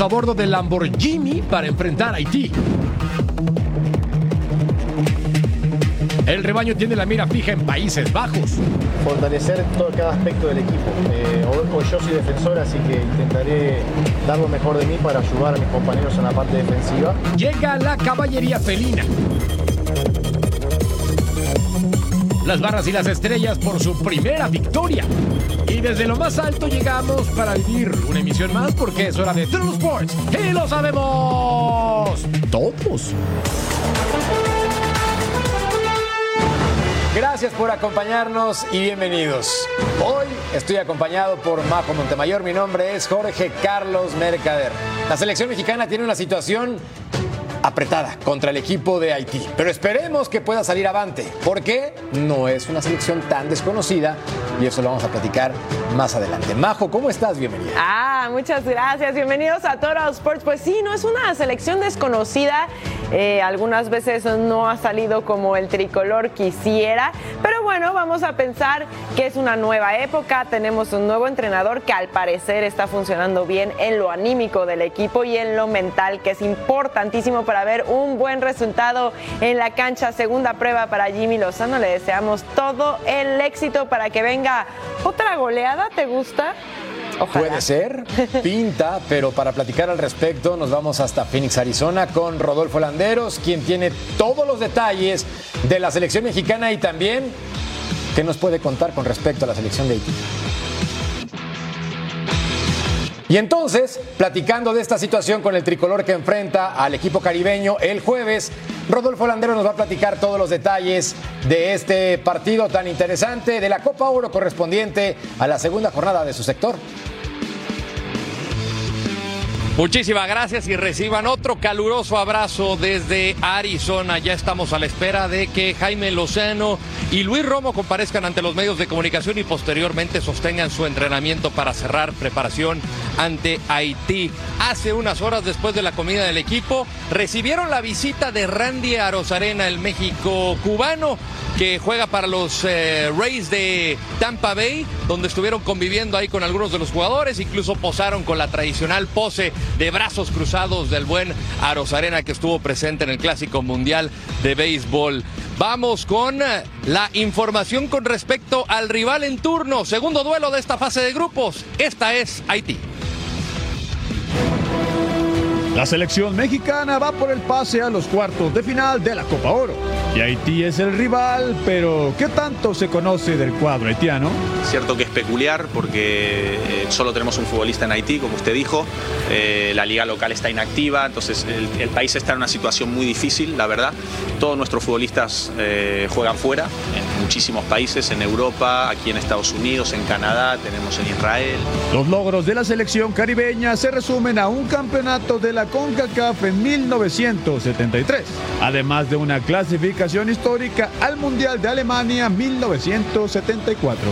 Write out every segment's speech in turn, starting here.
a bordo del Lamborghini para enfrentar a Haití. El rebaño tiene la mira fija en Países Bajos. Fortalecer todo, cada aspecto del equipo. Eh, hoy, yo soy defensor, así que intentaré dar lo mejor de mí para ayudar a mis compañeros en la parte defensiva. Llega la caballería felina. Las barras y las estrellas por su primera victoria. Y desde lo más alto llegamos para vivir una emisión más porque es hora de True Sports. Y lo sabemos todos. Gracias por acompañarnos y bienvenidos. Hoy estoy acompañado por Majo Montemayor. Mi nombre es Jorge Carlos Mercader. La selección mexicana tiene una situación apretada contra el equipo de Haití. Pero esperemos que pueda salir avante, porque no es una selección tan desconocida y eso lo vamos a platicar más adelante. Majo, ¿cómo estás? Bienvenida. Ah, muchas gracias. Bienvenidos a Toro Sports. Pues sí, no es una selección desconocida. Eh, algunas veces no ha salido como el tricolor quisiera, pero bueno, vamos a pensar que es una nueva época, tenemos un nuevo entrenador que al parecer está funcionando bien en lo anímico del equipo y en lo mental, que es importantísimo para ver un buen resultado en la cancha. Segunda prueba para Jimmy Lozano, le deseamos todo el éxito para que venga otra goleada, ¿te gusta? Puede ser, pinta, pero para platicar al respecto nos vamos hasta Phoenix, Arizona con Rodolfo Landeros, quien tiene todos los detalles de la selección mexicana y también qué nos puede contar con respecto a la selección de Haití. Y entonces, platicando de esta situación con el tricolor que enfrenta al equipo caribeño el jueves, Rodolfo Landero nos va a platicar todos los detalles de este partido tan interesante de la Copa Oro correspondiente a la segunda jornada de su sector. Muchísimas gracias y reciban otro caluroso abrazo desde Arizona. Ya estamos a la espera de que Jaime Lozano y Luis Romo comparezcan ante los medios de comunicación y posteriormente sostengan su entrenamiento para cerrar preparación ante Haití. Hace unas horas después de la comida del equipo, recibieron la visita de Randy Arozarena, el México cubano, que juega para los eh, Rays de Tampa Bay, donde estuvieron conviviendo ahí con algunos de los jugadores, incluso posaron con la tradicional pose de brazos cruzados del buen Arozarena que estuvo presente en el Clásico Mundial de Béisbol. Vamos con eh, la información con respecto al rival en turno, segundo duelo de esta fase de grupos. Esta es Haití. La selección mexicana va por el pase a los cuartos de final de la Copa Oro. Y Haití es el rival, pero ¿qué tanto se conoce del cuadro haitiano? Cierto que es peculiar porque eh, solo tenemos un futbolista en Haití, como usted dijo. Eh, la liga local está inactiva, entonces el, el, país está en una situación muy difícil, la verdad. Todos nuestros futbolistas eh, juegan fuera, en muchísimos países, en Europa, aquí en Estados Unidos, en Canadá, tenemos en Israel. Los logros de la selección caribeña se resumen a un campeonato de la CONCACAF en 1973, además de una clasificación histórica al Mundial de Alemania 1974.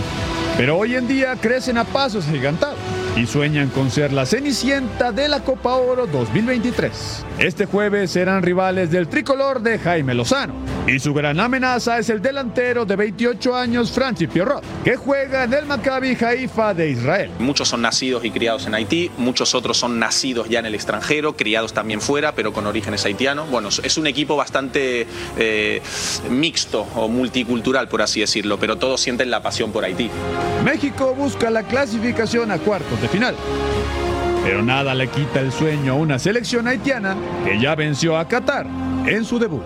Pero hoy en día crecen a pasos gigantados y sueñan con ser la cenicienta de la Copa Oro 2023. Este jueves serán rivales del tricolor de Jaime Lozano y su gran amenaza es el delantero de 28 años Francis Pierrot, que juega en el Maccabi Haifa de Israel. Muchos son nacidos y criados en Haití, muchos otros son nacidos ya en el extranjero, criados también fuera, pero con orígenes haitianos. Bueno, es un equipo bastante eh, mixto o multicultural, por así decirlo, pero todos sienten la pasión por Haití. México busca la clasificación a cuartos de final. Pero nada le quita el sueño a una selección haitiana que ya venció a Qatar en su debut.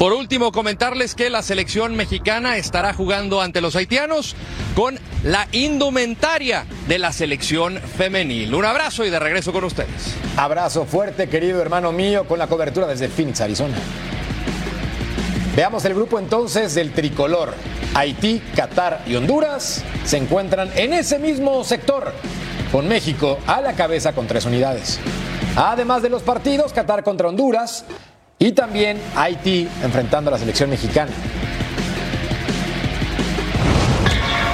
Por último, comentarles que la selección mexicana estará jugando ante los haitianos con la indumentaria de la selección femenil. Un abrazo y de regreso con ustedes. Abrazo fuerte, querido hermano mío, con la cobertura desde Phoenix, Arizona. Veamos el grupo entonces del tricolor. Haití, Qatar y Honduras se encuentran en ese mismo sector, con México a la cabeza con tres unidades. Además de los partidos, Qatar contra Honduras y también Haití enfrentando a la selección mexicana.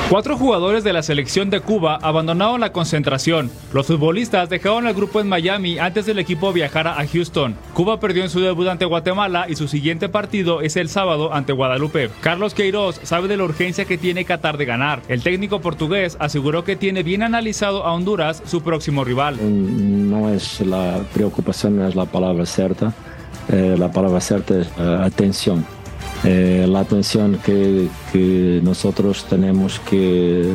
Cuatro jugadores de la selección de Cuba abandonaron la concentración. Los futbolistas dejaron el grupo en Miami antes del equipo viajara a Houston. Cuba perdió en su debut ante Guatemala y su siguiente partido es el sábado ante Guadalupe. Carlos Queiroz sabe de la urgencia que tiene Qatar de ganar. El técnico portugués aseguró que tiene bien analizado a Honduras, su próximo rival. No es la preocupación, no es la palabra cierta. Eh, la palabra cierta es eh, atención eh, la atención que, que, nosotros tenemos que...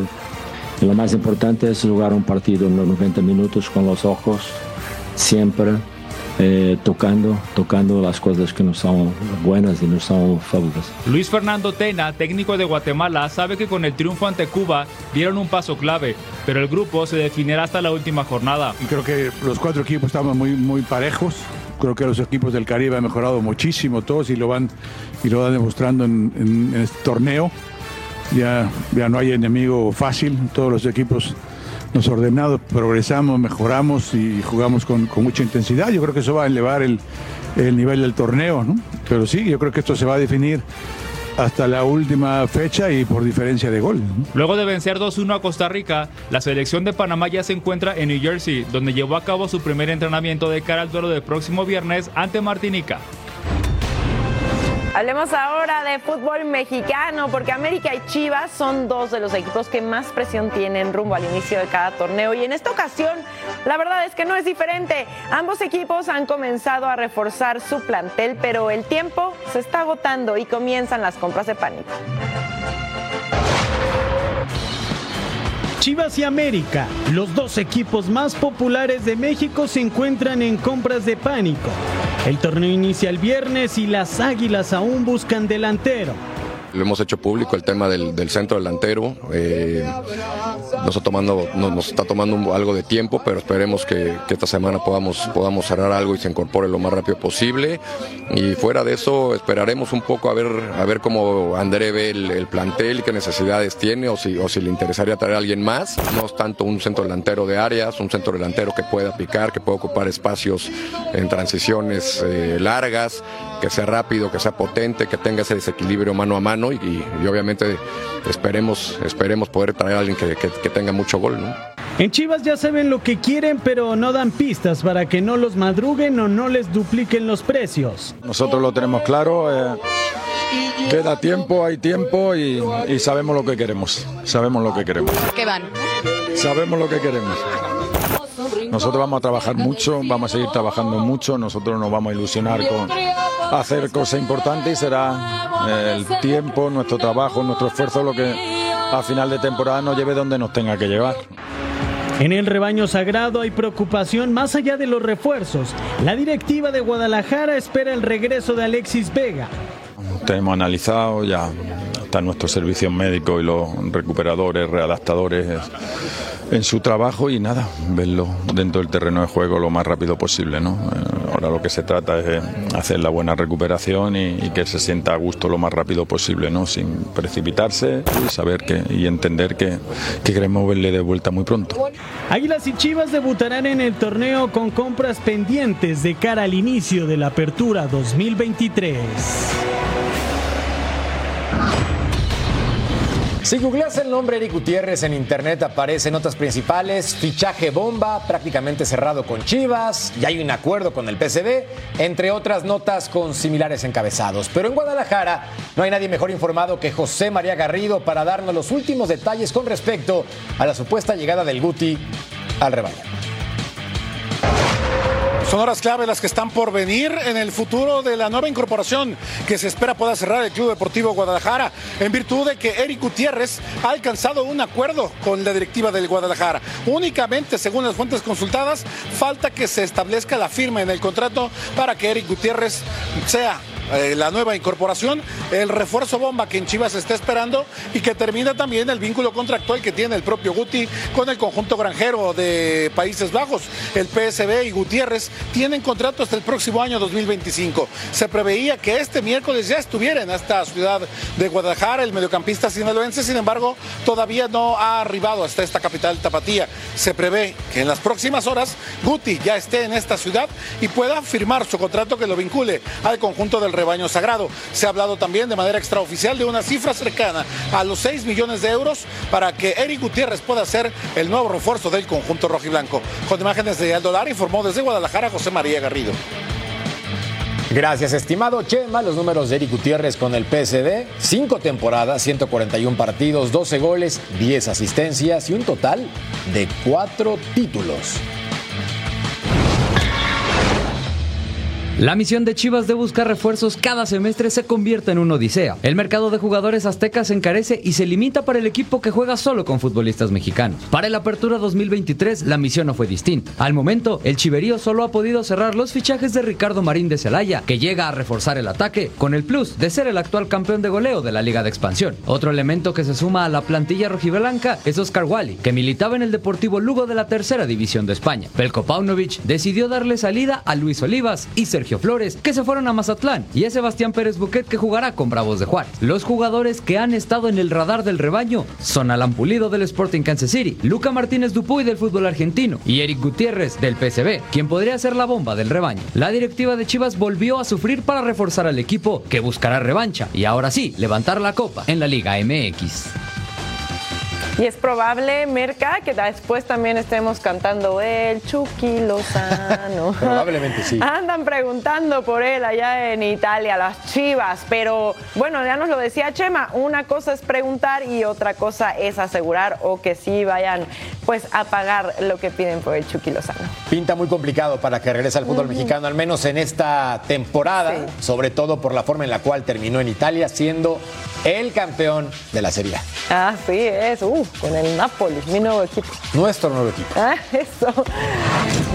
Lo más importante es jugar un partido en los 90 minutos con los ojos, siempre eh, tocando, tocando las cosas que no son buenas y no son favoritas. Luis Fernando Tena, técnico de Guatemala, sabe que con el triunfo ante Cuba dieron un paso clave, pero el grupo se definirá hasta la última jornada. Y creo que los cuatro equipos estamos muy, muy parejos. Creo que los equipos del Caribe han mejorado muchísimo todos y lo van, y lo van demostrando en, en, en este torneo. Ya, ya no hay enemigo fácil, todos los equipos nos ordenamos, progresamos, mejoramos y jugamos con, con, mucha intensidad. Yo creo que eso va a elevar el, el nivel del torneo, ¿no? Pero sí, yo creo que esto se va a definir hasta la última fecha y por diferencia de gol. Luego de vencer 2-1 a Costa Rica, la selección de Panamá ya se encuentra en New Jersey, donde llevó a cabo su primer entrenamiento de cara al duelo del próximo viernes ante Martinica. Hablemos ahora de fútbol mexicano, porque América y Chivas son dos de los equipos que más presión tienen rumbo al inicio de cada torneo. Y en esta ocasión, la verdad es que no es diferente. Ambos equipos han comenzado a reforzar su plantel, pero el tiempo se está agotando y comienzan las compras de pánico. Chivas y América, los dos equipos más populares de México, se encuentran en compras de pánico. El torneo inicia el viernes y las Águilas aún buscan delantero. Lo hemos hecho público el tema del, del centro delantero. Eh, nos, está tomando, nos, está tomando algo de tiempo, pero esperemos que, esta semana podamos, podamos cerrar algo y se incorpore lo más rápido posible. Y fuera de eso, esperaremos un poco a ver, a ver cómo André ve el, el plantel qué necesidades tiene o si, o si le interesaría traer a alguien más. No es tanto un centro delantero de áreas, un centro delantero que pueda picar, que pueda ocupar espacios en transiciones eh, largas, que sea rápido, que sea potente, que tenga ese desequilibrio mano a mano y, y, y, obviamente esperemos, esperemos poder traer a alguien que, que, que, tenga mucho gol. ¿no? En Chivas ya saben lo que quieren, pero no dan pistas para que no los madruguen o no les dupliquen los precios. Nosotros lo tenemos claro. Eh, queda tiempo, hay tiempo y, y, sabemos lo que queremos. Sabemos lo que queremos. ¿Qué van? Sabemos lo que queremos. Nosotros vamos a trabajar mucho, vamos a seguir trabajando mucho, nosotros nos vamos a ilusionar con hacer cosas importantes y será el tiempo, nuestro trabajo, nuestro esfuerzo lo que a final de temporada nos lleve donde nos tenga que llevar. En el rebaño sagrado hay preocupación más allá de los refuerzos. La directiva de Guadalajara espera el regreso de Alexis Vega. Tenemos analizado ya está nuestro servicio médico y los recuperadores, readaptadores en su trabajo y nada, verlo dentro del terreno de juego lo más rápido posible. ¿no? Ahora lo que se trata es de hacer la buena recuperación y, y, que se sienta a gusto lo más rápido posible, ¿no? sin precipitarse y saber que, y entender que, que queremos verle de vuelta muy pronto. Águilas y Chivas debutarán en el torneo con compras pendientes de cara al inicio de la apertura 2023. Si googleas el nombre Eric Gutiérrez en internet aparecen notas principales, fichaje bomba, prácticamente cerrado con Chivas, ya hay un acuerdo con el PCB, entre otras notas con similares encabezados. Pero en Guadalajara no hay nadie mejor informado que José María Garrido para darnos los últimos detalles con respecto a la supuesta llegada del Guti al rebaño. Son horas clave las que están por venir en el futuro de la nueva incorporación que se espera pueda cerrar el Club Deportivo Guadalajara en virtud de que Eric Gutiérrez ha alcanzado un acuerdo con la directiva del Guadalajara. Únicamente, según las fuentes consultadas, falta que se establezca la firma en el contrato para que Eric Gutiérrez sea eh, la nueva incorporación, el refuerzo bomba que en Chivas está esperando y que termina también el vínculo contractual que tiene el propio Guti con el conjunto granjero de Países Bajos. El PSB y Gutiérrez tienen contrato hasta el próximo año 2025. Se preveía que este miércoles ya estuviera en esta ciudad de Guadalajara el mediocampista sinaloense, sin embargo, todavía no ha arribado hasta esta capital tapatía. Se prevé que en las próximas horas Guti ya esté en esta ciudad y pueda firmar su contrato que lo vincule al conjunto de del rebaño sagrado. Se ha hablado también de manera extraoficial de una cifra cercana a los 6 millones de euros para que Eric Gutiérrez pueda ser el nuevo refuerzo del conjunto rojiblanco. Con imágenes de Aldo Lara informó desde Guadalajara José María Garrido. Gracias, estimado Chema. Los números de Eric Gutiérrez con el PSD: cinco temporadas, 141 partidos, 12 goles, 10 asistencias y un total de cuatro títulos. La misión de Chivas de buscar refuerzos cada semestre se convierte en una odisea. El mercado de jugadores aztecas se encarece y se limita para el equipo que juega solo con futbolistas mexicanos. Para el Apertura 2023 la misión no fue distinta. Al momento, el Chiverío solo ha podido cerrar los fichajes de Ricardo Marín de Celaya, que llega a reforzar el ataque con el plus de ser el actual campeón de goleo de la Liga de Expansión. Otro elemento que se suma a la plantilla rojiblanca es Oscar Wally, que militaba en el Deportivo Lugo de la Tercera División de España. Pelko Paunovic decidió darle salida a Luis Olivas y Sergio Flores, que se fueron a Mazatlán, y a Sebastián Pérez Buquet, que jugará con Bravos de Juárez. Los jugadores que han estado en el radar del rebaño son Alan Pulido del Sporting Kansas City, Luca Martínez Dupuy del fútbol argentino y Eric Gutiérrez del PSB, quien podría ser la bomba del rebaño. La directiva de Chivas volvió a sufrir para reforzar al equipo, que buscará revancha y ahora sí, levantar la copa en la Liga MX. Y es probable, Merca, que después también estemos cantando el Chucky Lozano. Probablemente sí. Andan preguntando por él allá en Italia, las chivas. Pero bueno, ya nos lo decía Chema, una cosa es preguntar y otra cosa es asegurar o que sí vayan pues a pagar lo que piden por el Chucky Lozano. Pinta muy complicado para que regrese al fútbol mexicano, al menos en esta temporada, sobre todo por la forma en la cual terminó en Italia, siendo el campeón de la Serie A. Así es, uh, con el Napoli, mi nuevo equipo. Nuestro nuevo equipo. Ah, eso.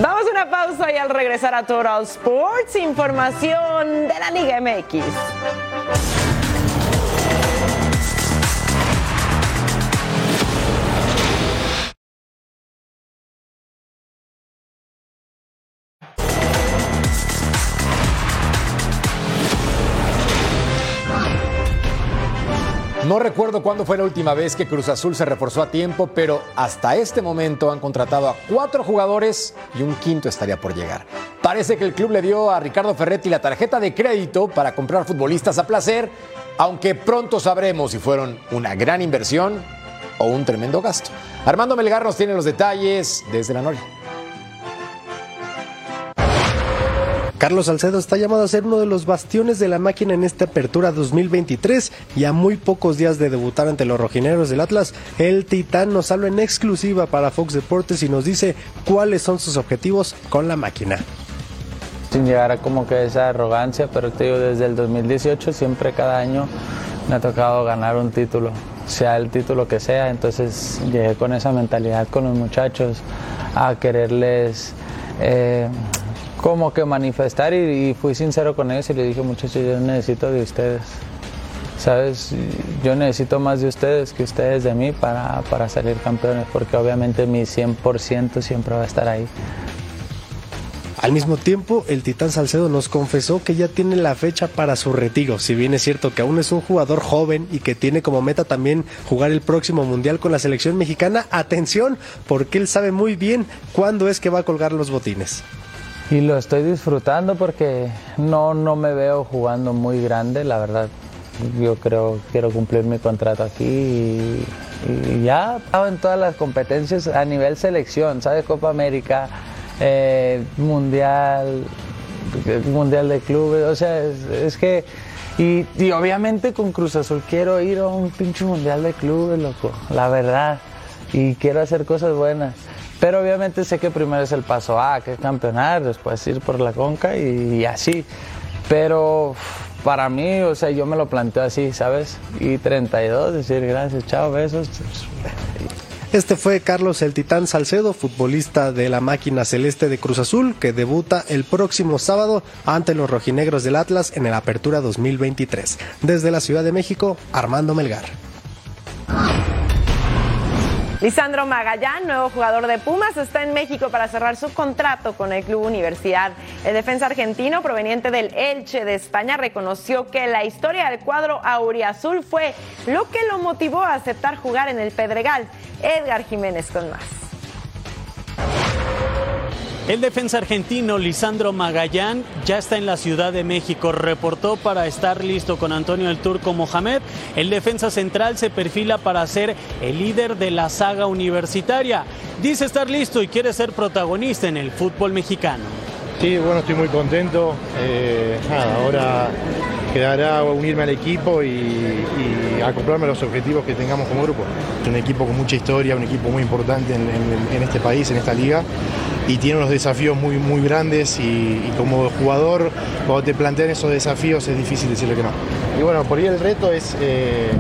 Vamos a una pausa y al regresar a Total Sports, información de la Liga MX. No recuerdo cuándo fue la última vez que Cruz Azul se reforzó a tiempo, pero hasta este momento han contratado a cuatro jugadores y un quinto estaría por llegar. Parece que el club le dio a Ricardo Ferretti la tarjeta de crédito para comprar futbolistas a placer, aunque pronto sabremos si fueron una gran inversión o un tremendo gasto. Armando Melgar nos tiene los detalles desde la Noria. Carlos Salcedo está llamado a ser uno de los bastiones de la máquina en esta apertura 2023 y a muy pocos días de debutar ante los rojineros del Atlas, el Titán nos habla en exclusiva para Fox Deportes y nos dice cuáles son sus objetivos con la máquina. Sin llegar a como que esa arrogancia, pero te digo, desde el 2018 siempre cada año me ha tocado ganar un título, sea el título que sea, entonces llegué con esa mentalidad con los muchachos a quererles... Eh, como que manifestar y, fui sincero con ellos y le dije muchachos yo necesito de ustedes. Sabes yo necesito más de ustedes que ustedes de mí para, para salir campeones porque obviamente mi 100% siempre va a estar ahí al mismo tiempo, el Titán Salcedo nos confesó que ya tiene la fecha para su retiro, si bien es cierto que aún es un jugador joven y que tiene como meta también jugar el próximo Mundial con la selección mexicana, atención, porque él sabe muy bien cuándo es que va a colgar los botines y lo estoy disfrutando porque no, no me veo jugando muy grande, la verdad. Yo creo quiero cumplir mi contrato aquí y, ya estado en todas las competencias a nivel selección, ¿sabes? Copa América, eh, Mundial, Mundial de Clubes, o sea, es, es que... Y, y, obviamente con Cruz Azul quiero ir a un pinche Mundial de Clubes, loco, la verdad. Y quiero hacer cosas buenas. Pero obviamente sé que primero es el paso A, que es campeonar, después ir por la conca y, así. Pero para mí, o sea, yo me lo planteo así, ¿sabes? Y 32, decir gracias, chao, besos. Este fue Carlos el Titán Salcedo, futbolista de la máquina celeste de Cruz Azul, que debuta el próximo sábado ante los rojinegros del Atlas en el Apertura 2023. Desde la Ciudad de México, Armando Melgar. Lisandro Magallán, nuevo jugador de Pumas, está en México para cerrar su contrato con el Club Universidad. El defensa argentino proveniente del Elche de España reconoció que la historia del cuadro auriazul fue lo que lo motivó a aceptar jugar en el Pedregal. Edgar Jiménez con más. El defensa argentino Lisandro Magallán ya está en la Ciudad de México. Reportó para estar listo con Antonio el Turco Mohamed. El defensa central se perfila para ser el líder de la saga universitaria. Dice estar listo y quiere ser protagonista en el fútbol mexicano. Sí, bueno, estoy muy contento. Eh, nada, ahora quedará unirme al equipo y, y, acoplarme a los objetivos que tengamos como grupo. Es un equipo con mucha historia, un equipo muy importante en, en, en este país, en esta liga y tiene unos desafíos muy, muy grandes y, y, como jugador, cuando te plantean esos desafíos es difícil decirle que no. Y bueno, por ahí el reto es eh,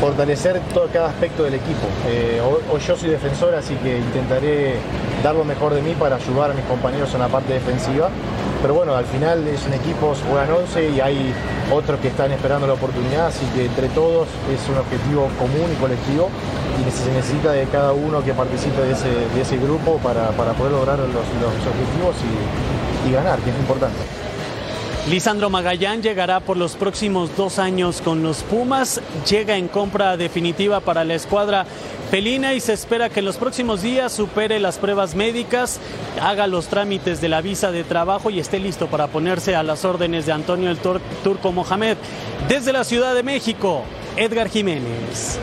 fortalecer todo, cada aspecto del equipo. Eh, hoy yo soy defensor, así que intentaré dar lo mejor de mí para ayudar a mis compañeros en la parte defensiva. Pero bueno, al final es un equipo, juegan 11 y hay otros que están esperando la oportunidad, así que entre todos es un objetivo común y colectivo y se necesita de cada uno que participe de ese, de ese grupo para, para, poder lograr los, los objetivos y, y ganar, que es importante. Lisandro Magallán llegará por los próximos dos años con los Pumas, llega en compra definitiva para la escuadra felina y se espera que en los próximos días supere las pruebas médicas, haga los trámites de la visa de trabajo y esté listo para ponerse a las órdenes de Antonio el Tur Turco Mohamed. Desde la Ciudad de México, Edgar Jiménez.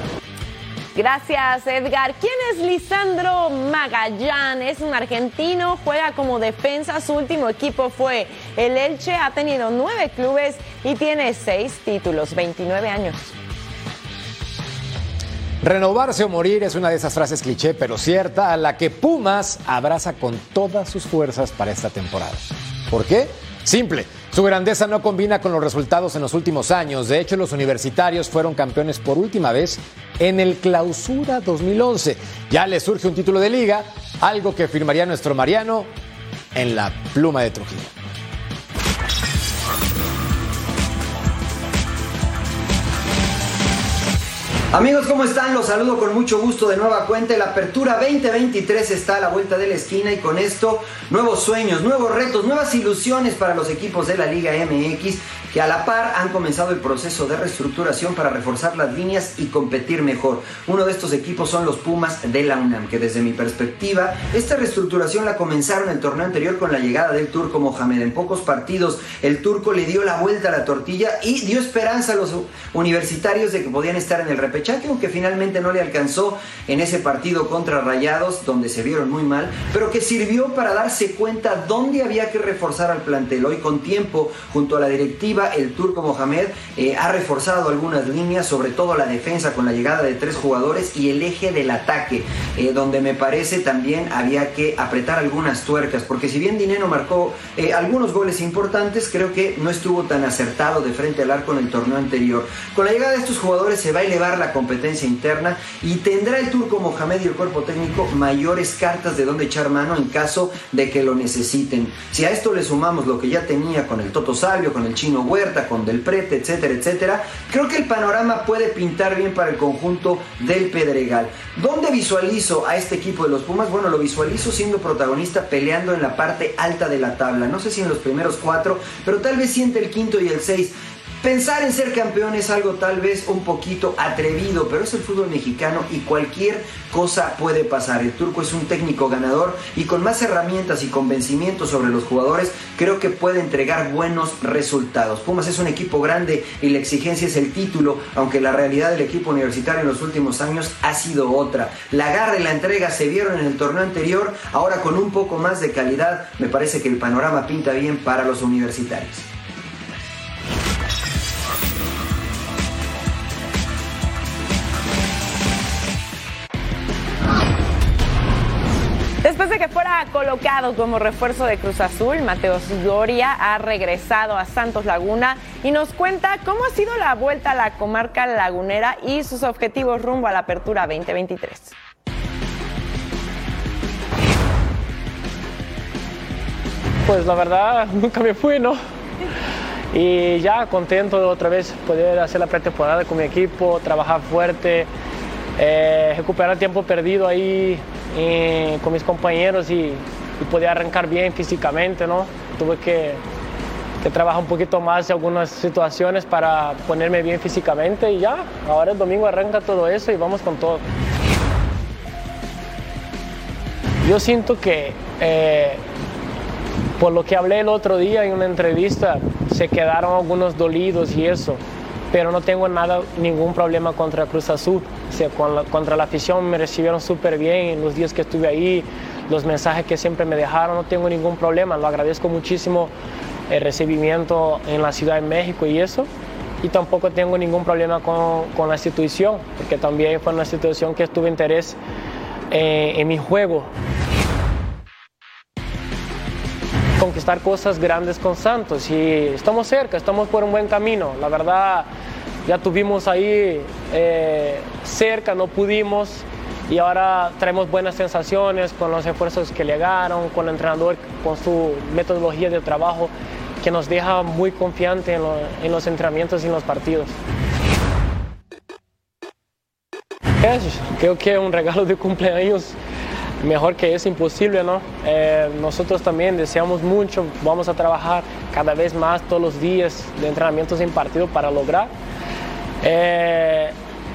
Gracias, Edgar. ¿Quién es Lisandro Magallán? Es un argentino, juega como defensa. Su último equipo fue el Elche. Ha tenido nueve clubes y tiene seis títulos, 29 años. Renovarse o morir es una de esas frases cliché, pero cierta, a la que Pumas abraza con todas sus fuerzas para esta temporada. ¿Por qué? Simple. Su grandeza no combina con los resultados en los últimos años. De hecho, los universitarios fueron campeones por última vez en el Clausura 2011. Ya le surge un título de liga, algo que firmaría nuestro Mariano en la pluma de Trujillo. Amigos, ¿cómo están? Los saludo con mucho gusto de nueva cuenta. La apertura 2023 está a la vuelta de la esquina y con esto nuevos sueños, nuevos retos, nuevas ilusiones para los equipos de la Liga MX que a la par han comenzado el proceso de reestructuración para reforzar las líneas y competir mejor. Uno de estos equipos son los Pumas de la UNAM, que desde mi perspectiva, esta reestructuración la comenzaron el torneo anterior con la llegada del turco Mohamed. En pocos partidos el turco le dio la vuelta a la tortilla y dio esperanza a los universitarios de que podían estar en el repechaje, aunque finalmente no le alcanzó en ese partido contra Rayados, donde se vieron muy mal, pero que sirvió para darse cuenta dónde había que reforzar al plantel. Hoy con tiempo, junto a la directiva, el turco Mohamed eh, ha reforzado algunas líneas, sobre todo la defensa con la llegada de tres jugadores y el eje del ataque, eh, donde me parece también había que apretar algunas tuercas, porque si bien Dineno marcó eh, algunos goles importantes, creo que no estuvo tan acertado de frente al arco en el torneo anterior. Con la llegada de estos jugadores se va a elevar la competencia interna y tendrá el turco Mohamed y el cuerpo técnico mayores cartas de donde echar mano en caso de que lo necesiten. Si a esto le sumamos lo que ya tenía con el Toto Salvio, con el Chino Huerta, con Del Prete, etcétera, etcétera, creo que el panorama puede pintar bien para el conjunto del Pedregal. ¿Dónde visualizo a este equipo de los Pumas? Bueno, lo visualizo siendo protagonista peleando en la parte alta de la tabla. No sé si en los primeros cuatro, pero tal vez siente el quinto y el seis. Pensar en ser campeón es algo tal vez un poquito atrevido, pero es el fútbol mexicano y cualquier cosa puede pasar. El turco es un técnico ganador y con más herramientas y convencimiento sobre los jugadores, creo que puede entregar buenos resultados. Pumas es un equipo grande y la exigencia es el título, aunque la realidad del equipo universitario en los últimos años ha sido otra. La garra y la entrega se vieron en el torneo anterior, ahora con un poco más de calidad, me parece que el panorama pinta bien para los universitarios. Que fuera colocado como refuerzo de Cruz Azul, Mateos Doria ha regresado a Santos Laguna y nos cuenta cómo ha sido la vuelta a la comarca lagunera y sus objetivos rumbo a la apertura 2023. Pues la verdad, nunca me fui, ¿no? Y ya contento de otra vez poder hacer la pretemporada con mi equipo, trabajar fuerte, eh, recuperar tiempo perdido ahí eh, con mis compañeros y, y, poder arrancar bien físicamente, ¿no? Tuve que, que, trabajar un poquito más en algunas situaciones para ponerme bien físicamente y ya, ahora el domingo arranca todo eso y vamos con todo. Yo siento que eh, por lo que hablé el otro día en una entrevista, se quedaron algunos dolidos y eso, pero no tengo nada, ningún problema contra Cruz Azul. Contra la afición me recibieron súper bien en los días que estuve ahí, los mensajes que siempre me dejaron, no tengo ningún problema, lo agradezco muchísimo el recibimiento en la Ciudad de México y eso. Y tampoco tengo ningún problema con, la institución, porque también fue una institución que tuvo interés eh, en mi juego. Conquistar cosas grandes con Santos y estamos cerca, estamos por un buen camino. La verdad, ya tuvimos ahí eh, cerca, no pudimos y ahora traemos buenas sensaciones con los esfuerzos que llegaron, con el entrenador, con su metodología de trabajo que nos deja muy confiante en, los entrenamientos y en los partidos. Creo que un regalo de cumpleaños mejor que es imposible, ¿no? Eh, nosotros también deseamos mucho, vamos a trabajar cada vez más todos los días de entrenamientos en partido para lograr. Eh,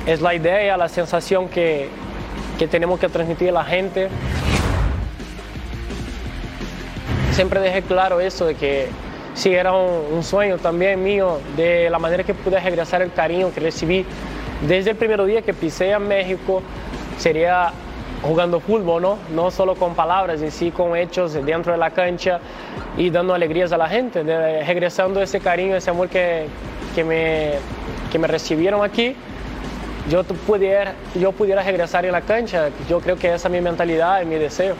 es la idea, la sensación que, que tenemos que transmitir a la gente. Siempre dejé claro eso de que sí era un, sueño también mío, de la manera que pude regresar el cariño que recibí desde el primer día que pisé a México, sería jugando fútbol, ¿no? No solo con palabras, y sí con hechos dentro de la cancha y dando alegrías a la gente, regresando ese cariño, ese amor que, que, me, que me recibieron aquí. Yo pudiera, yo pudiera regresar en la cancha, yo creo que esa es mi mentalidad y mi deseo.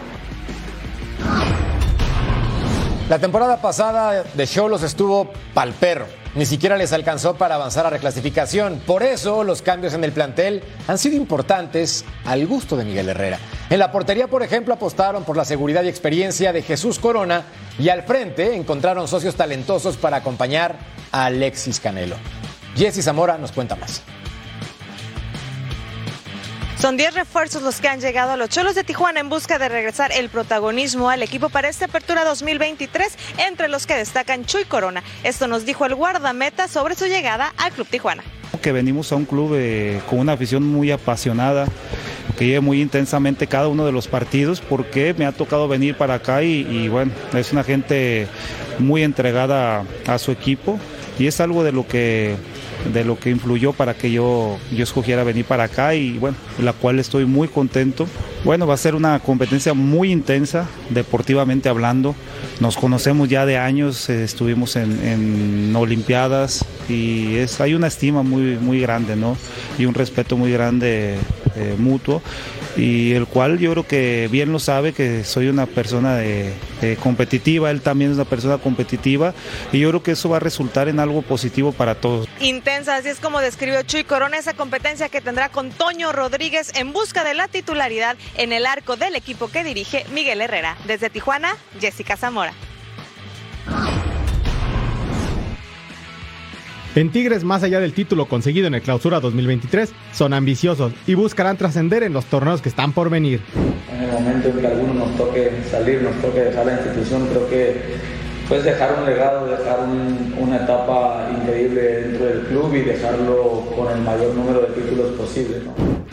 La temporada pasada de Cholos estuvo pal perro. Ni siquiera les alcanzó para avanzar a reclasificación. Por eso los cambios en el plantel han sido importantes al gusto de Miguel Herrera. En la portería, por ejemplo, apostaron por la seguridad y experiencia de Jesús Corona y al frente encontraron socios talentosos para acompañar a Alexis Canelo. Jesse Zamora nos cuenta más. Son 10 refuerzos los que han llegado a los Cholos de Tijuana en busca de regresar el protagonismo al equipo para esta apertura 2023, entre los que destacan Chuy Corona. Esto nos dijo el guardameta sobre su llegada al Club Tijuana. Que venimos a un club eh, con una afición muy apasionada, que lleve muy intensamente cada uno de los partidos, porque me ha tocado venir para acá y, y bueno, es una gente muy entregada a su equipo y es algo de lo que de lo que influyó para que yo, yo escogiera venir para acá y bueno, la cual estoy muy contento. Bueno, va a ser una competencia muy intensa, deportivamente hablando. Nos conocemos ya de años, eh, estuvimos en, en, Olimpiadas y es, hay una estima muy, muy grande, ¿no? Y un respeto muy grande eh, mutuo y el cual yo creo que bien lo sabe que soy una persona de, competitiva, él también es una persona competitiva y yo creo que eso va a resultar en algo positivo para todos. Intensa, así es como describió Chuy Corona esa competencia que tendrá con Toño Rodríguez en busca de la titularidad en el arco del equipo que dirige Miguel Herrera. Desde Tijuana, Jessica Zamora. En Tigres, más allá del título conseguido en el Clausura 2023, son ambiciosos y buscarán trascender en los torneos que están por venir. En el momento en que a alguno nos toque salir, nos toque dejar la institución, creo que pues dejar un legado, dejar una etapa increíble dentro del club y dejarlo con el mayor número de títulos posible.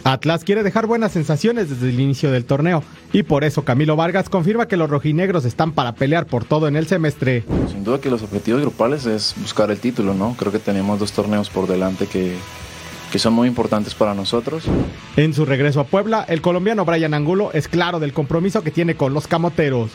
Atlas quiere dejar buenas sensaciones desde el inicio del torneo y por eso Camilo Vargas confirma que los rojinegros están para pelear por todo en el semestre. Sin duda que los objetivos grupales es buscar el título, ¿no? Creo que tenemos dos torneos por delante que, que son muy importantes para nosotros. En su regreso a Puebla, el colombiano Brian Angulo es claro del compromiso que tiene con los camoteros.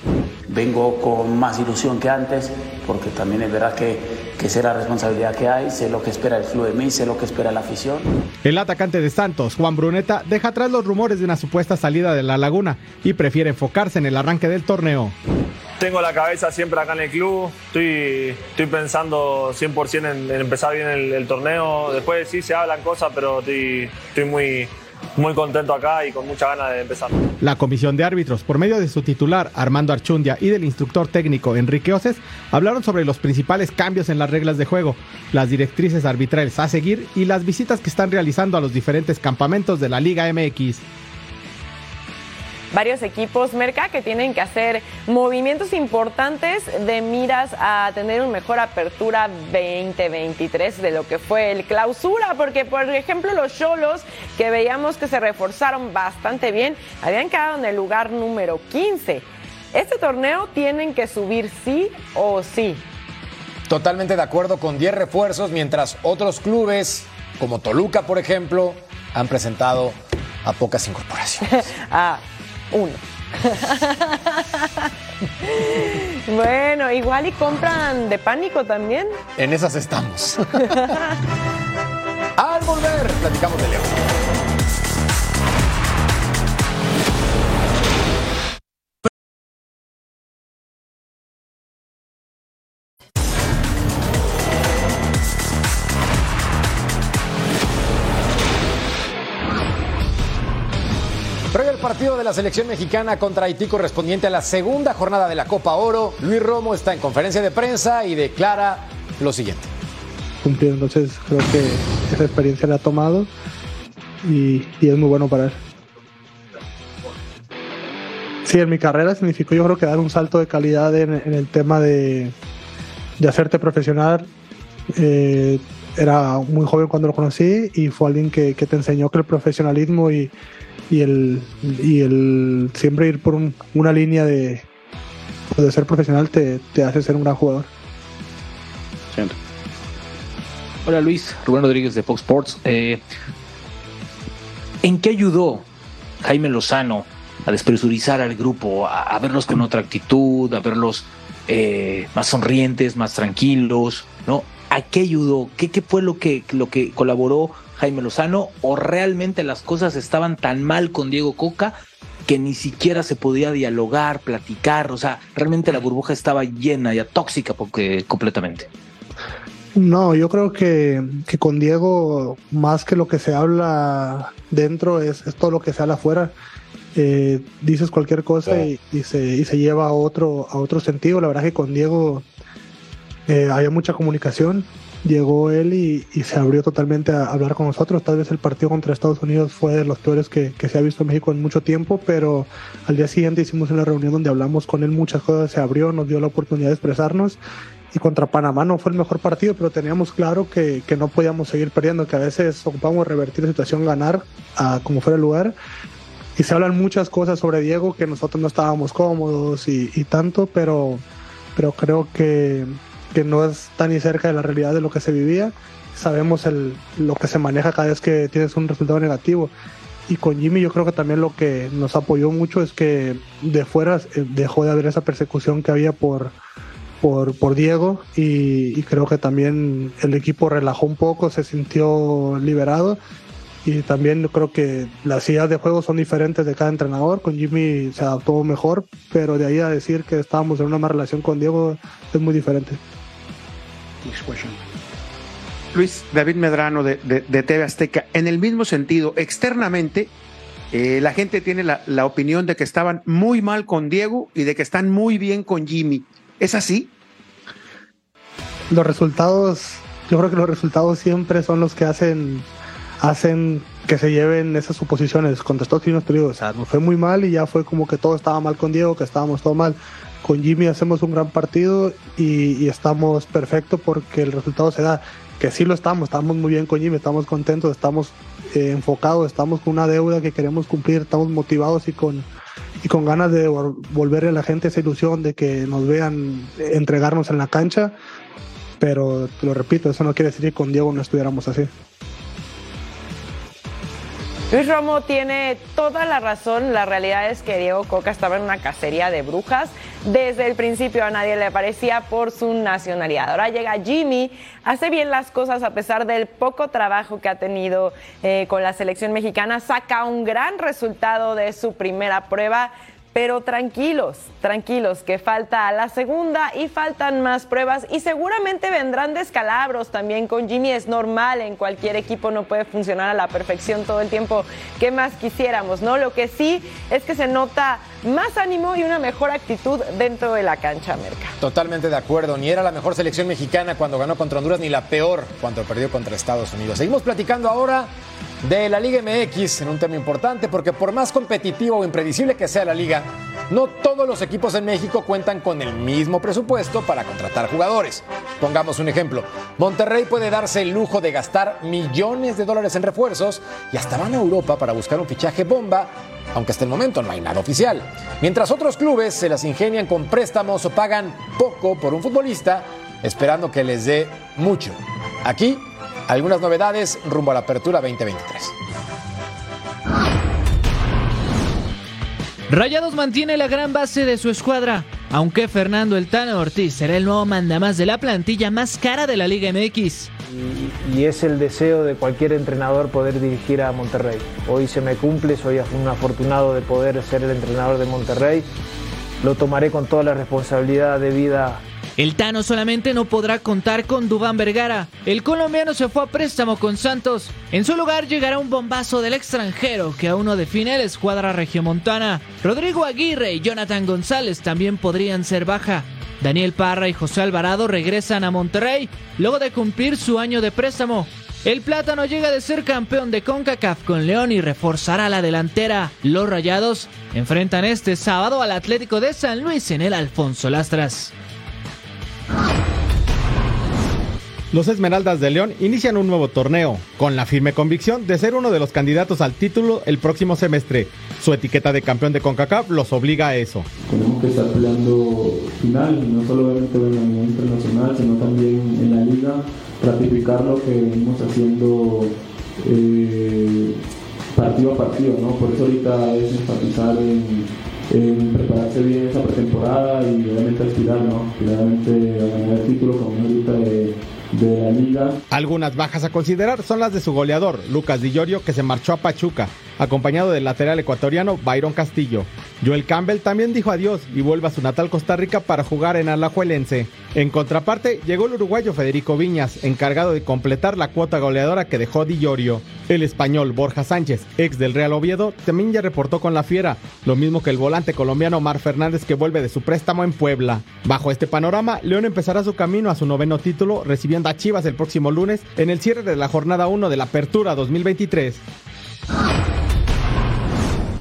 Vengo con más ilusión que antes, porque también es verdad que, que sé la responsabilidad que hay, sé lo que espera el club de mí, sé lo que espera la afición. El atacante de Santos, Juan Bruneta, deja atrás los rumores de una supuesta salida de la laguna y prefiere enfocarse en el arranque del torneo. Tengo la cabeza siempre acá en el club, estoy, estoy pensando 100% en, empezar bien el, el, torneo. Después sí se hablan cosas, pero estoy, estoy muy, muy contento acá y con mucha ganas de empezar. La comisión de árbitros, por medio de su titular Armando Archundia y del instructor técnico Enrique Oces, hablaron sobre los principales cambios en las reglas de juego, las directrices arbitrales a seguir y las visitas que están realizando a los diferentes campamentos de la Liga MX varios equipos Merca que tienen que hacer movimientos importantes de miras a tener una mejor apertura 2023 de lo que fue el clausura, porque por ejemplo los Cholos que veíamos que se reforzaron bastante bien, habían quedado en el lugar número 15 Este torneo tienen que subir sí o sí. Totalmente de acuerdo con 10 refuerzos, mientras otros clubes, como Toluca, por ejemplo, han presentado a pocas incorporaciones. ah, uno. bueno, igual y compran de pánico también. En esas estamos. Al volver, platicamos de León. De la selección mexicana contra Haití correspondiente a la segunda jornada de la Copa Oro, Luis Romo está en conferencia de prensa y declara lo siguiente. Cumplir, entonces creo que esa experiencia la ha tomado y, y es muy bueno para él. Sí, en mi carrera significó yo creo que dar un salto de calidad en, en el tema de, de hacerte profesional. Eh, era muy joven cuando lo conocí y fue alguien que, que te enseñó que el profesionalismo y, y, el, y el siempre ir por un- una línea de, de ser profesional te, te hace ser un gran jugador. Hola Luis, Rubén Rodríguez de Fox Sports. Eh, ¿En qué ayudó Jaime Lozano a despresurizar al grupo, a, a verlos con otra actitud, a verlos eh, más sonrientes, más tranquilos? ¿no? ¿A qué ayudó? ¿Qué, qué fue lo que, lo que colaboró Jaime Lozano? ¿O realmente las cosas estaban tan mal con Diego Coca que ni siquiera se podía dialogar, platicar? O sea, realmente la burbuja estaba llena, ya tóxica porque, completamente. No, yo creo que, que con Diego, más que lo que se habla dentro, es, es todo lo que se habla afuera. Eh, dices cualquier cosa y, y se, y se lleva a otro, a otro sentido. La verdad que con Diego eh, había mucha comunicación. Llegó él y, y se abrió totalmente a hablar con nosotros. Tal vez el partido contra Estados Unidos fue de los peores que, que se ha visto en México en mucho tiempo, pero al día siguiente hicimos una reunión donde hablamos con él muchas cosas, se abrió, nos dio la oportunidad de expresarnos y contra Panamá no fue el mejor partido, pero teníamos claro que, que no podíamos seguir perdiendo, que a veces ocupamos revertir la situación, ganar a como fuera el lugar. Y se hablan muchas cosas sobre Diego que nosotros no estábamos cómodos y, y tanto, pero, pero creo que, que no es tan ni cerca de la realidad de lo que se vivía. Sabemos el, lo que se maneja cada vez que tienes un resultado negativo. Y con Jimmy yo creo que también lo que nos apoyó mucho es que de fuera eh, dejó de haber esa persecución que había por, por, por Diego y, creo que también el equipo relajó un poco, se sintió liberado y también yo creo que las ideas de juego son diferentes de cada entrenador. Con Jimmy se adaptó mejor, pero de ahí a decir que estábamos en una mala relación con Diego es muy diferente. Luis David Medrano de, de- TV Azteca, en el mismo sentido, externamente, eh, la gente tiene la, la opinión de que estaban muy mal con Diego y de que están muy bien con Jimmy. ¿Es así? Los resultados, yo creo que los resultados siempre son los que hacen, hacen que se lleven esas suposiciones. Unidos te digo, o sea, nos fue muy mal y ya fue como que todo estaba mal con Diego, que estábamos todo mal. Con Jimmy hacemos un gran partido y, estamos perfectos porque el resultado se da. Que sí lo estamos, estamos muy bien con Jimmy, estamos contentos, estamos eh, enfocados, estamos con una deuda que queremos cumplir, estamos motivados y con, y con ganas de vol- volverle a la gente esa ilusión de que nos vean eh, entregarnos en la cancha. Pero lo repito, eso no quiere decir que con Diego no estuviéramos así. Luis Romo tiene toda la razón. La realidad es que Diego Coca estaba en una cacería de brujas. Desde el principio a nadie le parecía por su nacionalidad. Ahora llega Jimmy, hace bien las cosas a pesar del poco trabajo que ha tenido eh, con la selección mexicana. Saca un gran resultado de su primera prueba. Pero tranquilos, tranquilos, que falta la segunda y faltan más pruebas y seguramente vendrán descalabros también con Jimmy. Es normal, en cualquier equipo no puede funcionar a la perfección todo el tiempo. ¿Qué más quisiéramos, no? Lo que sí es que se nota más ánimo y una mejor actitud dentro de la cancha, Merca. Totalmente de acuerdo. Ni era la mejor selección mexicana cuando ganó contra Honduras, ni la peor cuando perdió contra Estados Unidos. Seguimos platicando ahora de la Liga MX en un tema importante, porque por más competitivo o impredecible que sea la liga, no todos los equipos en México cuentan con el mismo presupuesto para contratar jugadores. Pongamos un ejemplo. Monterrey puede darse el lujo de gastar millones de dólares en refuerzos y hasta van a Europa para buscar un fichaje bomba aunque hasta el momento no hay nada oficial. Mientras otros clubes se las ingenian con préstamos o pagan poco por un futbolista, esperando que les dé mucho. Aquí, algunas novedades rumbo a la apertura 2023. Rayados mantiene la gran base de su escuadra, aunque Fernando El Tano Ortiz será el nuevo mandamás de la plantilla más cara de la Liga MX. Y, es el deseo de cualquier entrenador poder dirigir a Monterrey. Hoy se me cumple, soy un afortunado de poder ser el entrenador de Monterrey. Lo tomaré con toda la responsabilidad debida el Tano solamente no podrá contar con Dubán Vergara. El colombiano se fue a préstamo con Santos. En su lugar llegará un bombazo del extranjero que aún no define la escuadra regiomontana. Rodrigo Aguirre y Jonathan González también podrían ser baja. Daniel Parra y José Alvarado regresan a Monterrey luego de cumplir su año de préstamo. El Plátano llega de ser campeón de CONCACAF con León y reforzará la delantera. Los Rayados enfrentan este sábado al Atlético de San Luis en el Alfonso Lastras. Los Esmeraldas de León inician un nuevo torneo, con la firme convicción de ser uno de los candidatos al título el próximo semestre. Su etiqueta de campeón de CONCACAF los obliga a eso. Tenemos que estar peleando final, no solamente en la nivel internacional, sino también en la liga, ratificar lo que venimos haciendo eh, partido a partido, ¿no? Por eso ahorita es enfatizar en, prepararse bien esa pretemporada y obviamente aspirar, ¿no? Finalmente a ganar el título como ahorita de Algunas bajas a considerar son las de su goleador, Lucas Di que se marchó a Pachuca, acompañado del lateral ecuatoriano Byron Castillo. Joel Campbell también dijo adiós y vuelve a su natal Costa Rica para jugar en Alajuelense. En contraparte, llegó el uruguayo Federico Viñas, encargado de completar la cuota goleadora que dejó Di Llorio. El español Borja Sánchez, ex del Real Oviedo, también ya reportó con la Fiera, lo mismo que el volante colombiano Omar Fernández que vuelve de su préstamo en Puebla. Bajo este panorama, León empezará su camino a su noveno título, recibiendo a Chivas el próximo lunes en el cierre de la jornada 1 de la Apertura 2023.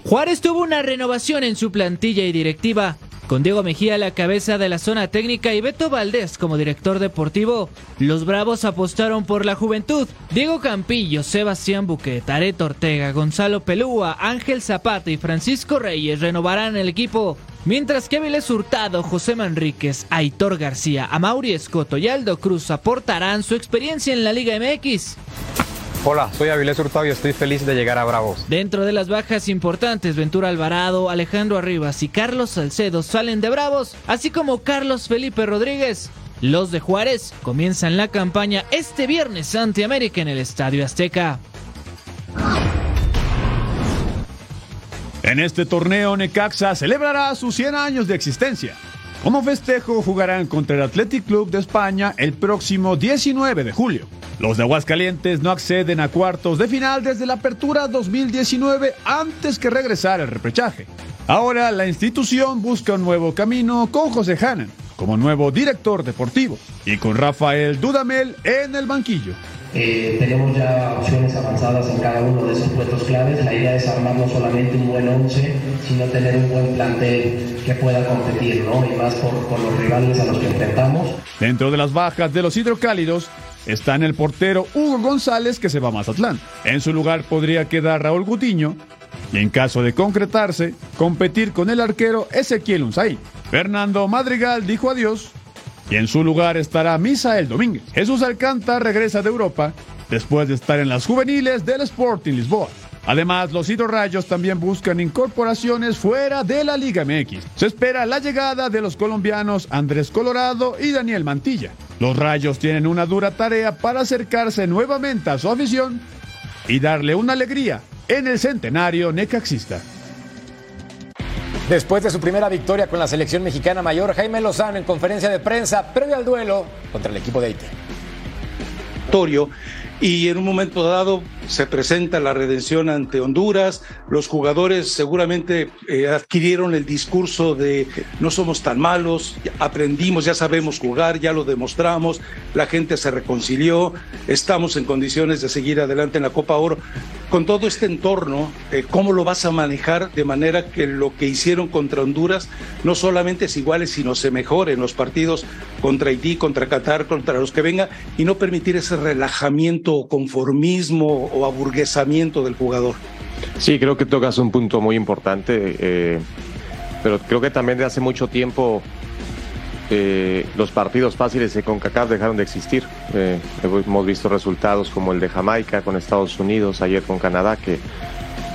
Juárez tuvo una renovación en su plantilla y directiva. Con Diego Mejía a la cabeza de la zona técnica y Beto Valdés como director deportivo, los Bravos apostaron por la juventud. Diego Campillo, Sebastián Buquet, Areto Ortega, Gonzalo Pelúa, Ángel Zapata y Francisco Reyes renovarán el equipo. Mientras que Avilés Hurtado, José Manríquez, Aitor García, Amauri Escoto y Aldo Cruz aportarán su experiencia en la Liga MX. Hola, soy Avilés Hurtado y estoy feliz de llegar a Bravos. Dentro de las bajas importantes, Ventura Alvarado, Alejandro Arribas y Carlos Salcedo salen de Bravos, así como Carlos Felipe Rodríguez. Los de Juárez comienzan la campaña este viernes ante América en el Estadio Azteca. En este torneo, Necaxa celebrará sus 100 años de existencia. Como festejo, jugarán contra el Athletic Club de España el próximo 19 de julio. Los de Aguascalientes no acceden a cuartos de final desde la apertura 2019 antes que regresar al repechaje. Ahora la institución busca un nuevo camino con José Hanan como nuevo director deportivo y con Rafael Dudamel en el banquillo. Eh, tenemos ya opciones avanzadas en cada uno de esos puestos claves. La idea es armar no solamente un buen 11, sino tener un buen plantel que pueda competir, ¿no? Y más por, por los rivales a los que enfrentamos. Dentro de las bajas de los hidrocálidos, está en el portero Hugo González que se va a Mazatlán. En su lugar podría quedar Raúl Gutiño y en caso de concretarse, competir con el arquero Ezequiel Unzay. Fernando Madrigal dijo adiós y en su lugar estará Misael Domínguez. Jesús Alcántara regresa de Europa después de estar en las juveniles del Sporting Lisboa. Además, los hidrorrayos también buscan incorporaciones fuera de la Liga MX. Se espera la llegada de los colombianos Andrés Colorado y Daniel Mantilla. Los rayos tienen una dura tarea para acercarse nuevamente a su afición y darle una alegría en el centenario necaxista. Después de su primera victoria con la selección mexicana mayor, Jaime Lozano en conferencia de prensa previo al duelo contra el equipo de Haití. Y en un momento dado se presenta la redención ante Honduras. Los jugadores seguramente eh, adquirieron el discurso de no somos tan malos, aprendimos, ya sabemos jugar, ya lo demostramos, la gente se reconcilió, estamos en condiciones de seguir adelante en la Copa Oro. Con todo este entorno, eh, ¿cómo lo vas a manejar de manera que lo que hicieron contra Honduras no solamente es igual, sino se mejore en los partidos contra Haití, contra Qatar, contra los que vengan y no permitir ese relajamiento o conformismo o aburguesamiento del jugador. Sí, creo que tocas un punto muy importante, eh, pero creo que también de hace mucho tiempo eh, los partidos fáciles de CONCACAF dejaron de existir. Eh, hemos visto resultados como el de Jamaica con Estados Unidos, ayer con Canadá, que,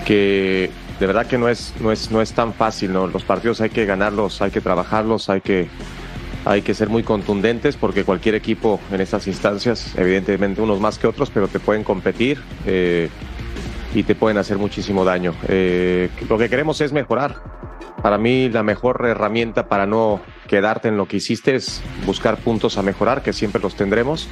que de verdad que no es, no es, no es tan fácil. ¿no? Los partidos hay que ganarlos, hay que trabajarlos, hay que, hay que ser muy contundentes porque cualquier equipo en estas instancias, evidentemente unos más que otros, pero te pueden competir eh, y te pueden hacer muchísimo daño. lo que queremos es mejorar. Para mí la mejor herramienta para no quedarte en lo que hiciste es buscar puntos a mejorar, que siempre los tendremos,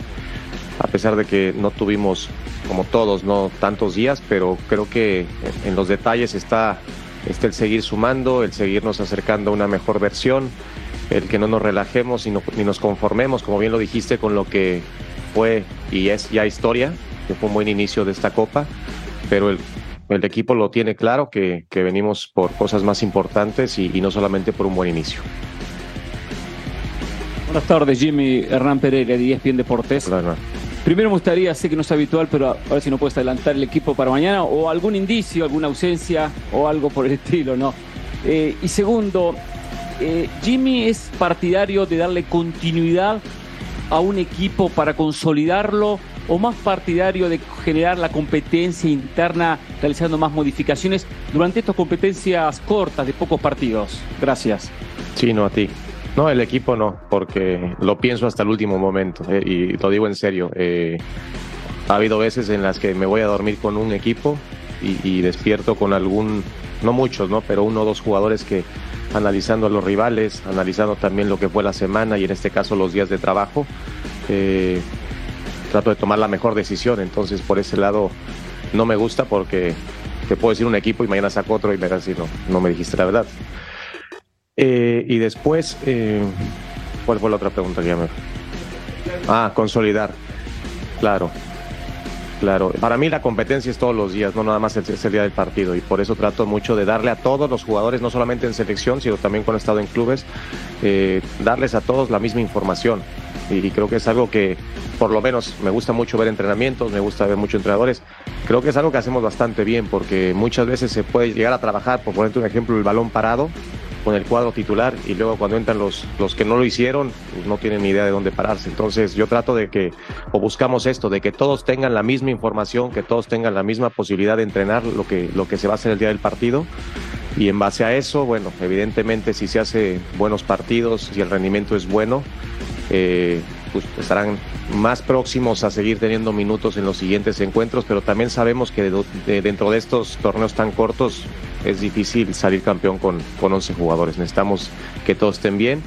a pesar de que no tuvimos, como todos, no tantos días, pero creo que en los detalles está, está el seguir sumando, el seguirnos acercando a una mejor versión, el que no nos relajemos y no, ni nos conformemos, como bien lo dijiste, con lo que fue y es ya historia, que fue un buen inicio de esta copa, pero el, el equipo lo tiene claro que, que, venimos por cosas más importantes y, y no solamente por un buen inicio. Buenas tardes, Jimmy Hernán Pereira de ESPN Deportes. Hola, Primero me gustaría, sé que no es habitual, pero a ver si no puedes adelantar el equipo para mañana o algún indicio, alguna ausencia o algo por el estilo, ¿no? Eh, y segundo, eh, Jimmy es partidario de darle continuidad a un equipo para consolidarlo o más partidario de generar la competencia interna realizando más modificaciones durante estas competencias cortas de pocos partidos? Gracias. Sí, no a ti. No, el equipo no, porque lo pienso hasta el último momento eh, y lo digo en serio. Eh, ha habido veces en las que me voy a dormir con un equipo y, y, despierto con algún, no muchos, ¿no? pero uno o dos jugadores que analizando a los rivales, analizando también lo que fue la semana y en este caso los días de trabajo, eh, trato de tomar la mejor decisión. Entonces por ese lado no me gusta porque te puedo decir un equipo y mañana saco otro y me si no, no me dijiste la verdad. Eh, y después, eh, ¿cuál fue la otra pregunta que ya me... Ah, consolidar. Claro, claro. Para mí la competencia es todos los días, no nada más el, día del partido. Y por eso trato mucho de darle a todos los jugadores, no solamente en selección, sino también cuando he estado en clubes, eh, darles a todos la misma información. Y, y, creo que es algo que, por lo menos, me gusta mucho ver entrenamientos, me gusta ver muchos entrenadores. Creo que es algo que hacemos bastante bien, porque muchas veces se puede llegar a trabajar, por ponerte un ejemplo, el balón parado con el cuadro titular y luego cuando entran los, los que no lo hicieron pues no tienen ni idea de dónde pararse. Entonces yo trato de que, o buscamos esto, de que todos tengan la misma información, que todos tengan la misma posibilidad de entrenar lo que, lo que se va a hacer el día del partido. Y en base a eso, bueno, evidentemente si se hace buenos partidos, si el rendimiento es bueno, eh, pues estarán más próximos a seguir teniendo minutos en los siguientes encuentros, pero también sabemos que de, de, dentro de estos torneos tan cortos es difícil salir campeón con, con 11 jugadores. Necesitamos que todos estén bien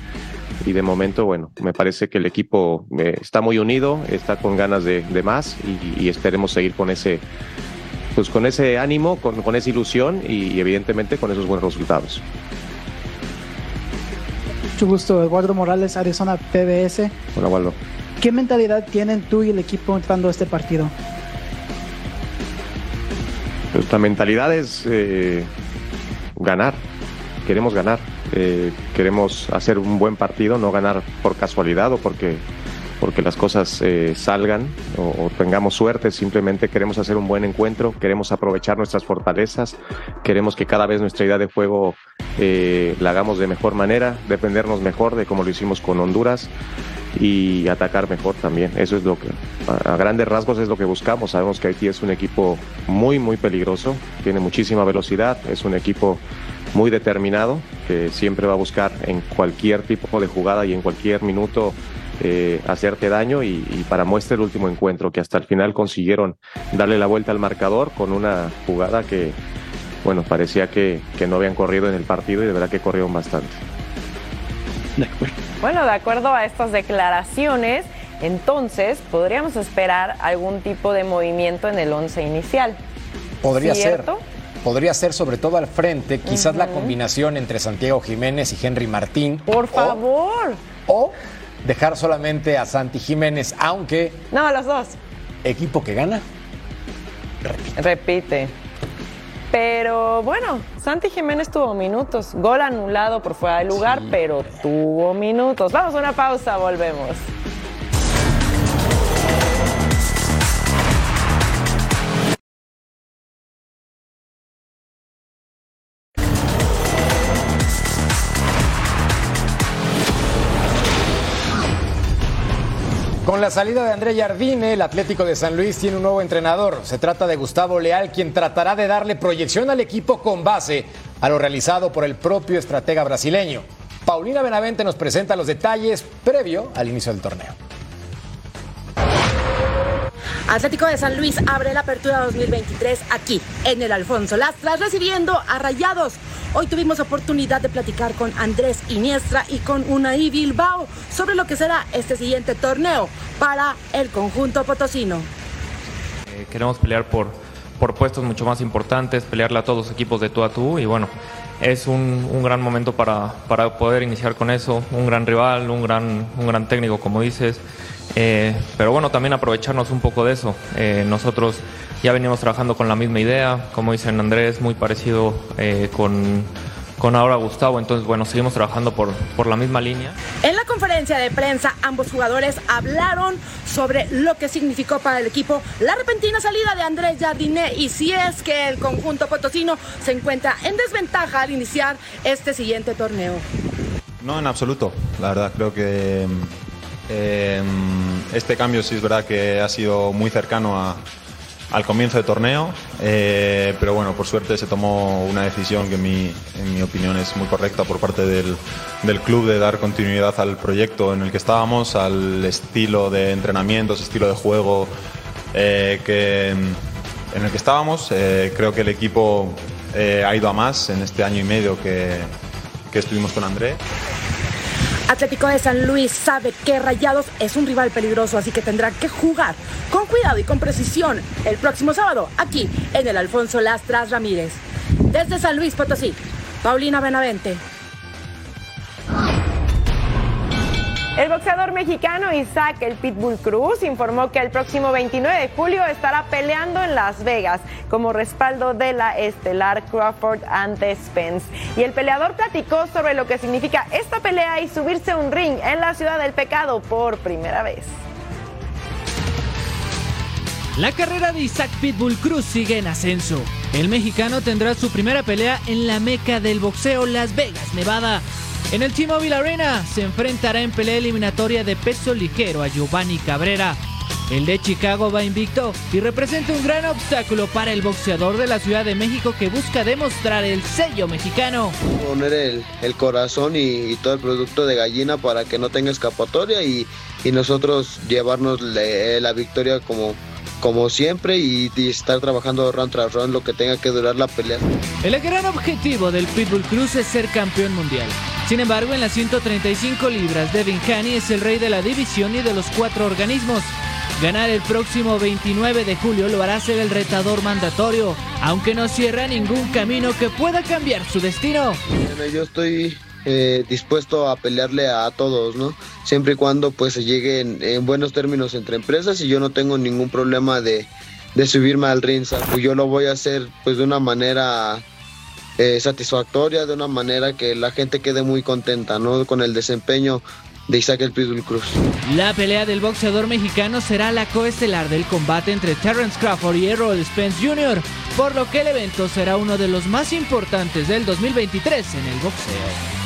y de momento, bueno, me parece que el equipo eh, está muy unido, está con ganas de, de más y, esperemos seguir con ese, pues con ese ánimo, con, con esa ilusión y evidentemente con esos buenos resultados. Mucho gusto, Eduardo Morales, Arizona PBS. Hola, Waldo. ¿Qué mentalidad tienen tú y el equipo entrando a este partido? Nuestra mentalidad es eh, ganar, queremos ganar, eh, queremos hacer un buen partido, no ganar por casualidad o porque, porque las cosas eh, salgan o, tengamos suerte, simplemente queremos hacer un buen encuentro, queremos aprovechar nuestras fortalezas, queremos que cada vez nuestra idea de juego eh, la hagamos de mejor manera, defendernos mejor de como lo hicimos con Honduras y atacar mejor también. Eso es lo que, a, a, grandes rasgos, es lo que buscamos. Sabemos que Haití es un equipo muy, muy peligroso, tiene muchísima velocidad, es un equipo muy determinado, que siempre va a buscar en cualquier tipo de jugada y en cualquier minuto eh, hacerte daño. Y, y, para muestra el último encuentro, que hasta el final consiguieron darle la vuelta al marcador con una jugada que, bueno, parecía que, que no habían corrido en el partido y de verdad que corrieron bastante. De bueno, de acuerdo a estas declaraciones, entonces podríamos esperar algún tipo de movimiento en el once inicial. Podría ¿Cierto? ser. Podría ser sobre todo al frente, quizás uh -huh. la combinación entre Santiago Jiménez y Henry Martín. Por favor. O, o dejar solamente a Santi Jiménez, aunque. No, los dos. Equipo que gana. Repite. Repite. Pero bueno, Santi Jiménez tuvo minutos. Gol anulado por fuera de lugar, sí. pero tuvo minutos. Vamos a una pausa, volvemos. Con la salida de André Jardine, el Atlético de San Luis tiene un nuevo entrenador. Se trata de Gustavo Leal, quien tratará de darle proyección al equipo con base a lo realizado por el propio estratega brasileño. Paulina Benavente nos presenta los detalles previo al inicio del torneo. Atlético de San Luis abre la apertura 2023 aquí, en el Alfonso Lastras, recibiendo a Rayados. Hoy tuvimos oportunidad de platicar con Andrés Iniestra y con Unai Bilbao sobre lo que será este siguiente torneo para el conjunto potosino. Eh, queremos pelear por, por puestos mucho más importantes, pelearle a todos los equipos de tú a tú y bueno, es un, un gran momento para, para, poder iniciar con eso, un gran rival, un gran, un gran técnico como dices, eh, pero bueno, también aprovecharnos un poco de eso. Eh, nosotros ya venimos trabajando con la misma idea, como dicen Andrés, muy parecido eh, con, con ahora Gustavo, entonces bueno, seguimos trabajando por, por la misma línea. En la conferencia de prensa, ambos jugadores hablaron sobre lo que significó para el equipo la repentina salida de Andrés Jardiné y si es que el conjunto potosino se encuentra en desventaja al iniciar este siguiente torneo. No, en absoluto. La verdad, creo que eh, este cambio sí es verdad que ha sido muy cercano al comienzo de torneo, eh, pero bueno, por suerte se tomó una decisión que en mi, opinión es muy correcta por parte del, club de dar continuidad al proyecto en el que estábamos, al estilo de entrenamientos, estilo de juego eh, que, en el que estábamos. Eh, creo que el equipo ha ido a más en este año y medio que estuvimos con André. Atlético de San Luis sabe que Rayados es un rival peligroso, así que tendrá que jugar con cuidado y con precisión el próximo sábado aquí en el Alfonso Lastras Ramírez. Desde San Luis Potosí, Paulina Benavente. El boxeador mexicano Isaac El Pitbull Cruz informó que el próximo 29 de julio estará peleando en Las Vegas como respaldo de la estelar Crawford ante Spence. Y el peleador platicó sobre lo que significa esta pelea y subirse a un ring en la ciudad del pecado por primera vez. La carrera de Isaac Pitbull Cruz sigue en ascenso. El mexicano tendrá su primera pelea en la meca del boxeo Las Vegas, Nevada. En el T-Mobile Arena se enfrentará en pelea eliminatoria de peso ligero a Giovanni Cabrera. El de Chicago va invicto y representa un gran obstáculo para el boxeador de la Ciudad de México que busca demostrar el sello mexicano. Poner el, el corazón y, y, todo el producto de gallina para que no tenga escapatoria y, y nosotros llevarnos le, la victoria como, como siempre y, y, estar trabajando round tras round lo que tenga que durar la pelea. El gran objetivo del Pitbull Cruz es ser campeón mundial. Sin embargo, en las 135 libras, Devin Haney es el rey de la división y de los cuatro organismos. Ganar el próximo 29 de julio lo hará ser el retador mandatorio, aunque no cierra ningún camino que pueda cambiar su destino. Bueno, yo estoy eh, dispuesto a pelearle a todos, ¿no? Siempre y cuando pues se llegue en, en buenos términos entre empresas y yo no tengo ningún problema de, de subirme al ring. Yo lo voy a hacer pues de una manera eh, satisfactoria, de una manera que la gente quede muy contenta, ¿no? Con el desempeño de Isaac el Pitbull Cruz. La pelea del boxeador mexicano será la coestelar del combate entre Terrence Crawford y Errol Spence Jr., por lo que el evento será uno de los más importantes del 2023 en el boxeo.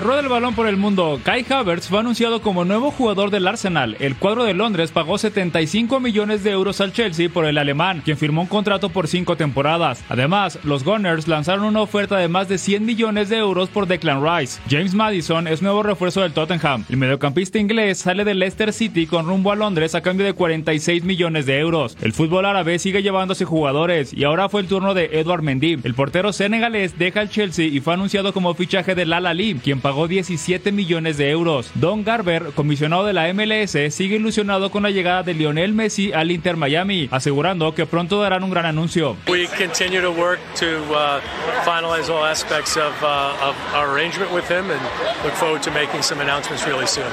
El balón por el mundo. Kai Havertz fue anunciado como nuevo jugador del Arsenal. El cuadro de Londres pagó 75 millones de euros al Chelsea por el alemán, quien firmó un contrato por cinco temporadas. Además, los Gunners lanzaron una oferta de más de 100 millones de euros por Declan Rice. James Madison es nuevo refuerzo del Tottenham. El mediocampista inglés sale del Leicester City con rumbo a Londres a cambio de 46 millones de euros. El fútbol árabe sigue llevándose jugadores y ahora fue el turno de Edouard Mendy. El portero senegalés deja el Chelsea y fue anunciado como fichaje del Al Ahly quien pagó 17 millones de euros. Don Garber, comisionado de la MLS, sigue ilusionado con la llegada de Lionel Messi al Inter Miami, asegurando que pronto darán un gran anuncio. We continue to work to uh, finalize all aspects of, uh, of our arrangement with him and look forward to making some announcements really soon.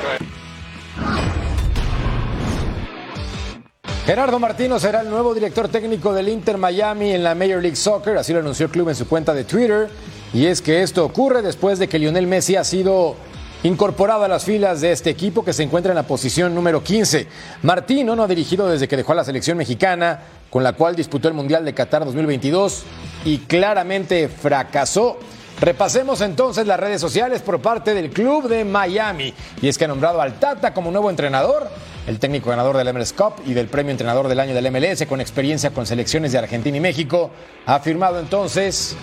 Gerardo Martino será el nuevo director técnico del Inter Miami en la Major League Soccer, así lo anunció el club en su cuenta de Twitter. Y es que esto ocurre después de que Lionel Messi ha sido incorporado a las filas de este equipo que se encuentra en la posición número 15. Martino no ha dirigido desde que dejó a la selección mexicana, con la cual disputó el Mundial de Qatar 2022 y claramente fracasó. Repasemos entonces las redes sociales por parte del club de Miami. Y es que ha nombrado al Tata como nuevo entrenador, el técnico ganador del MLS Cup y del premio entrenador del año del MLS con experiencia con selecciones de Argentina y México. Ha firmado entonces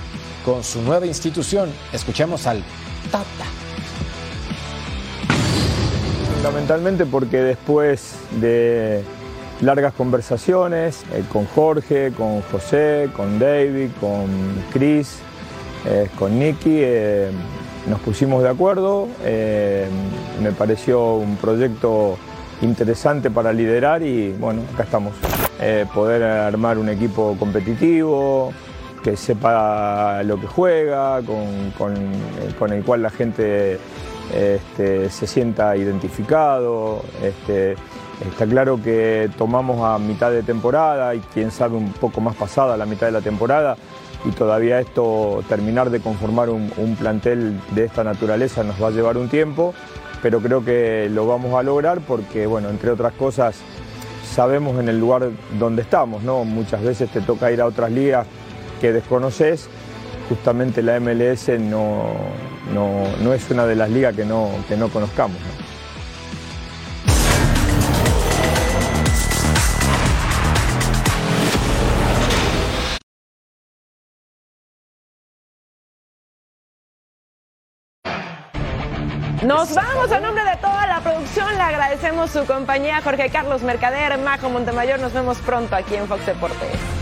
con su nueva institución. Escuchemos al Tata. Fundamentalmente porque después de largas conversaciones eh, con Jorge, con José, con David, con Chris, eh, con Nicky, eh, nos pusimos de acuerdo. me pareció un proyecto interesante para liderar y bueno, acá estamos. poder armar un equipo competitivo, que sepa lo que juega, con, el cual la gente este, se sienta identificado. Este, está claro que tomamos a mitad de temporada y quién sabe un poco más pasada la mitad de la temporada y todavía esto, terminar de conformar un, plantel de esta naturaleza nos va a llevar un tiempo, pero creo que lo vamos a lograr porque, bueno, entre otras cosas, sabemos en el lugar donde estamos, ¿no? Muchas veces te toca ir a otras ligas que desconoces, justamente la MLS no, no, es una de las ligas que no, que no conozcamos. Vamos a nombre de toda la producción. Le agradecemos su compañía, Jorge Carlos Mercader, Majo Montemayor. Nos vemos pronto aquí en Fox Deportes.